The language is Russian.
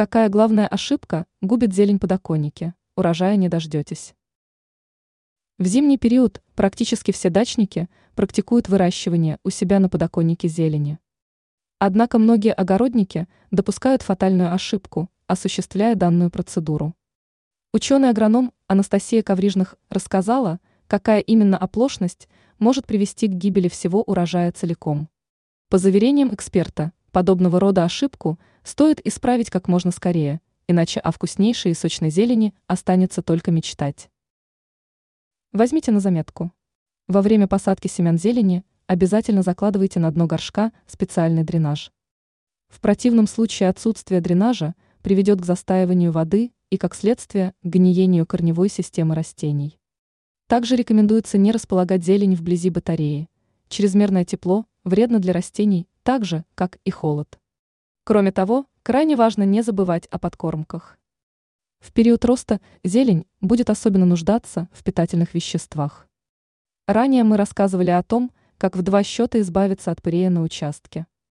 Какая главная ошибка губит зелень подоконники? Урожая не дождетесь. В зимний период практически все дачники практикуют выращивание у себя на подоконнике зелени. Однако многие огородники допускают фатальную ошибку, осуществляя данную процедуру. Ученый-агроном Анастасия Коврижных рассказала, какая именно оплошность может привести к гибели всего урожая целиком. По заверениям эксперта, подобного рода ошибку стоит исправить как можно скорее, иначе о вкуснейшей и сочной зелени останется только мечтать. Возьмите на заметку. Во время посадки семян зелени обязательно закладывайте на дно горшка специальный дренаж. В противном случае отсутствие дренажа приведет к застаиванию воды и, как следствие, к гниению корневой системы растений. Также рекомендуется не располагать зелень вблизи батареи. Чрезмерное тепло вредно для растений, так же, как и холод. Кроме того, крайне важно не забывать о подкормках. В период роста зелень будет особенно нуждаться в питательных веществах. Ранее мы рассказывали о том, как в два счета избавиться от пырея на участке.